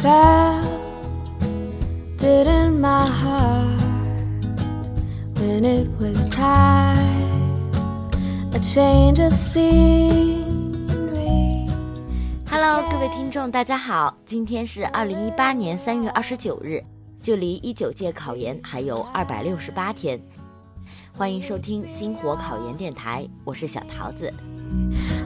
felt it in my heart when it was time a change of scenery. Hello，各位听众，大家好，今天是二零一八年三月二十九日，距离一九届考研还有二百六十八天。欢迎收听星火考研电台，我是小桃子。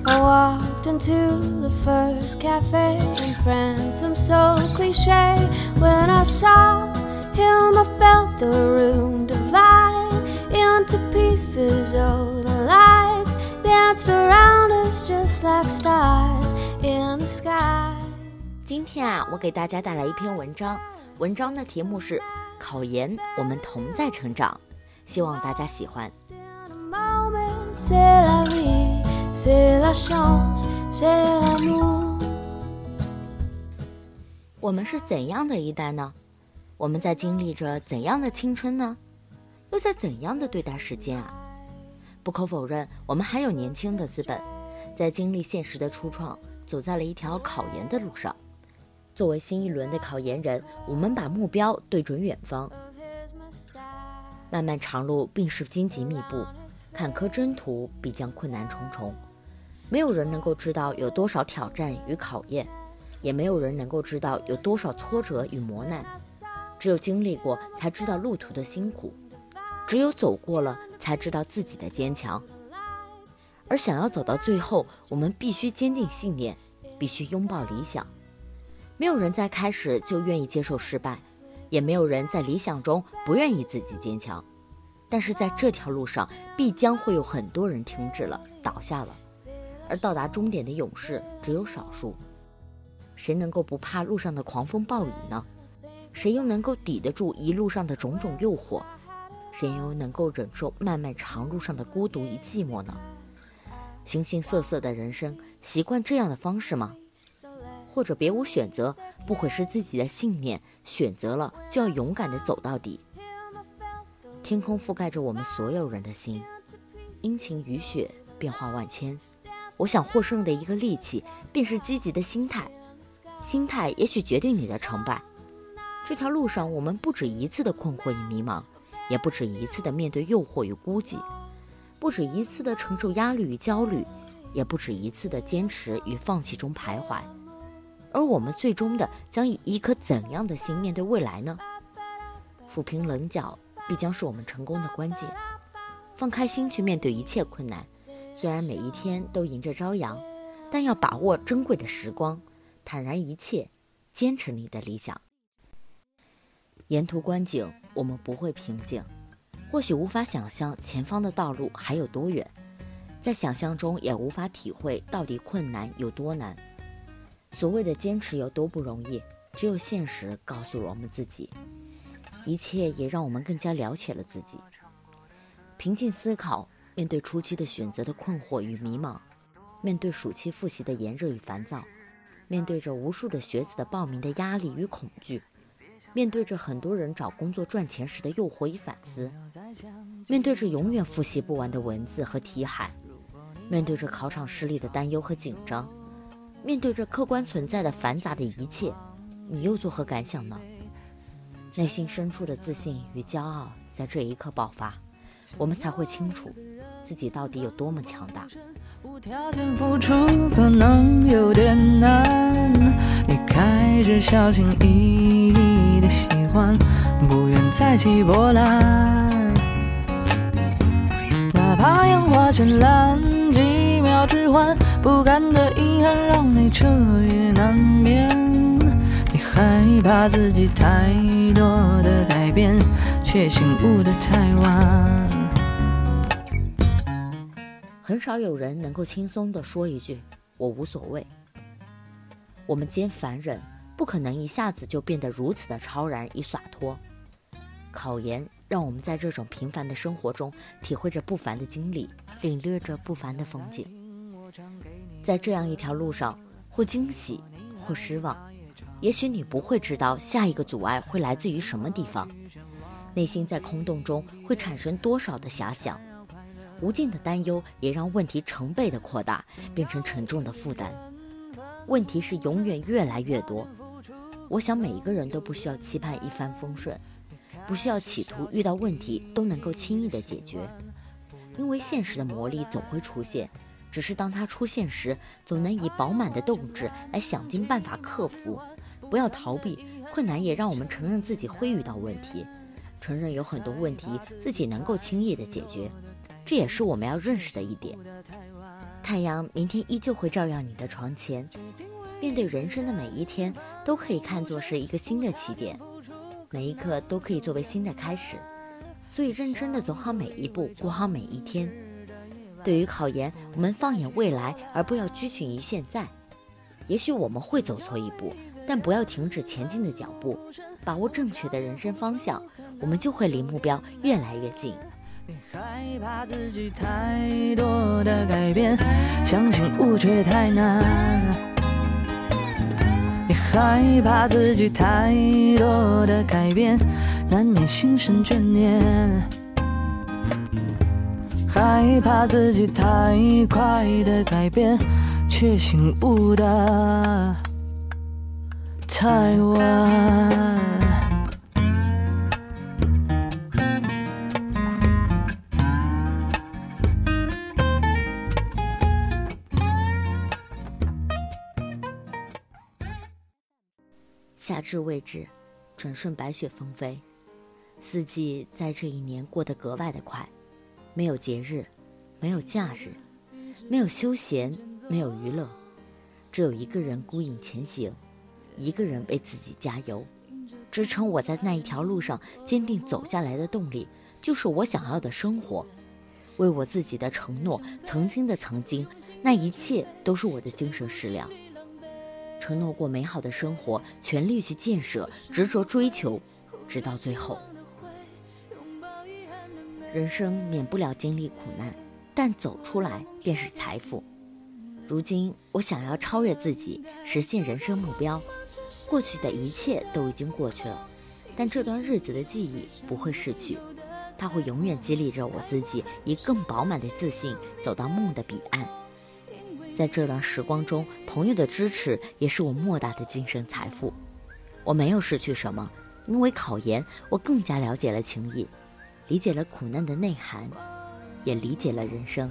I walked into the first cafe in France. I'm so cliche. When I saw him, I felt the room divide into pieces. Oh, the lights dance around us just like stars in the sky. 今天啊，我给大家带来一篇文章，文章的题目是《考研，我们同在成长》，希望大家喜欢。我们是怎样的一代呢？我们在经历着怎样的青春呢？又在怎样的对待时间啊？不可否认，我们还有年轻的资本，在经历现实的初创，走在了一条考研的路上。作为新一轮的考研人，我们把目标对准远方。漫漫长路并是荆棘密布，坎坷征途必将困难重重。没有人能够知道有多少挑战与考验。也没有人能够知道有多少挫折与磨难，只有经历过，才知道路途的辛苦；只有走过了，才知道自己的坚强。而想要走到最后，我们必须坚定信念，必须拥抱理想。没有人在开始就愿意接受失败，也没有人在理想中不愿意自己坚强。但是在这条路上，必将会有很多人停止了，倒下了，而到达终点的勇士只有少数。谁能够不怕路上的狂风暴雨呢？谁又能够抵得住一路上的种种诱惑？谁又能够忍受漫漫长路上的孤独与寂寞呢？形形色色的人生，习惯这样的方式吗？或者别无选择，不毁失自己的信念，选择了就要勇敢地走到底。天空覆盖着我们所有人的心，阴晴雨雪，变化万千。我想获胜的一个利器，便是积极的心态。心态也许决定你的成败。这条路上，我们不止一次的困惑与迷茫，也不止一次的面对诱惑与孤寂，不止一次的承受压力与焦虑，也不止一次的坚持与放弃中徘徊。而我们最终的将以一颗怎样的心面对未来呢？抚平棱角，必将是我们成功的关键。放开心去面对一切困难，虽然每一天都迎着朝阳，但要把握珍贵的时光。坦然一切，坚持你的理想。沿途观景，我们不会平静，或许无法想象前方的道路还有多远，在想象中也无法体会到底困难有多难。所谓的坚持有多不容易，只有现实告诉了我们自己。一切也让我们更加了解了自己。平静思考，面对初期的选择的困惑与迷茫，面对暑期复习的炎热与烦躁。面对着无数的学子的报名的压力与恐惧，面对着很多人找工作赚钱时的诱惑与反思，面对着永远复习不完的文字和题海，面对着考场失利的担忧和紧张，面对着客观存在的繁杂的一切，你又作何感想呢？内心深处的自信与骄傲在这一刻爆发，我们才会清楚自己到底有多么强大。无条件付出可能有点难，你开始小心翼翼的喜欢，不愿再起波澜。哪怕烟花绚烂，几秒之欢，不甘的遗憾让你彻夜难眠。害怕自己太多的改变，却醒悟的太晚。很少有人能够轻松地说一句“我无所谓”。我们皆凡人，不可能一下子就变得如此的超然与洒脱。考研让我们在这种平凡的生活中，体会着不凡的经历，领略着不凡的风景。在这样一条路上，或惊喜，或失望，也许你不会知道下一个阻碍会来自于什么地方，内心在空洞中会产生多少的遐想。无尽的担忧也让问题成倍的扩大，变成沉重的负担。问题是永远越来越多，我想每一个人都不需要期盼一帆风顺，不需要企图遇到问题都能够轻易的解决，因为现实的魔力总会出现，只是当它出现时，总能以饱满的斗志来想尽办法克服。不要逃避困难，也让我们承认自己会遇到问题，承认有很多问题自己能够轻易的解决，这也是我们要认识的一点。太阳明天依旧会照耀你的床前。面对人生的每一天，都可以看作是一个新的起点，每一刻都可以作为新的开始。所以，认真的走好每一步，过好每一天。对于考研，我们放眼未来，而不要拘谨于现在。也许我们会走错一步，但不要停止前进的脚步，把握正确的人生方向，我们就会离目标越来越近。别害怕自己太多的改变，相信无却太难。别害怕自己太多的改变，难免心生眷恋。害怕自己太快的改变，却醒悟的太晚。夏至未至，转瞬白雪纷飞，四季在这一年过得格外的快。没有节日，没有假日，没有休闲，没有娱乐，只有一个人孤影前行，一个人为自己加油，支撑我在那一条路上坚定走下来的动力，就是我想要的生活。为我自己的承诺，曾经的曾经，那一切都是我的精神食粮。承诺过美好的生活，全力去建设，执着追求，直到最后。人生免不了经历苦难，但走出来便是财富。如今我想要超越自己，实现人生目标。过去的一切都已经过去了，但这段日子的记忆不会逝去，它会永远激励着我自己，以更饱满的自信走到梦的彼岸。在这段时光中，朋友的支持也是我莫大的精神财富。我没有失去什么，因为考研，我更加了解了情谊，理解了苦难的内涵，也理解了人生。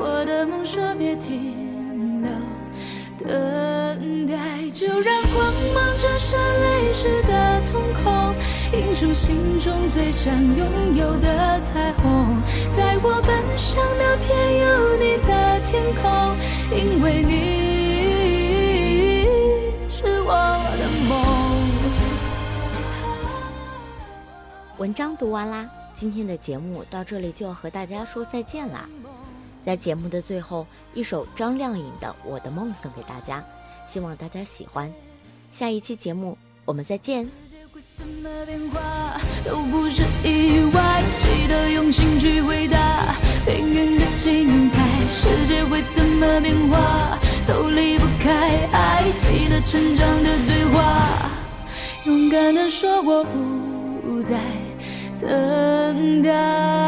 我的梦说别停留，等待，就让光芒折射泪湿的瞳孔。映出心中最想拥有的彩虹，带我奔向那片有你的天空，因为你是我的梦。文章读完啦，今天的节目到这里就要和大家说再见啦。在节目的最后，一首张靓颖的《我的梦》送给大家，希望大家喜欢。下一期节目我们再见。怎么变化都不是意外，记得用心去回答命运的精彩。世界会怎么变化都离不开爱，记得成长的对话，勇敢的说我不再等待。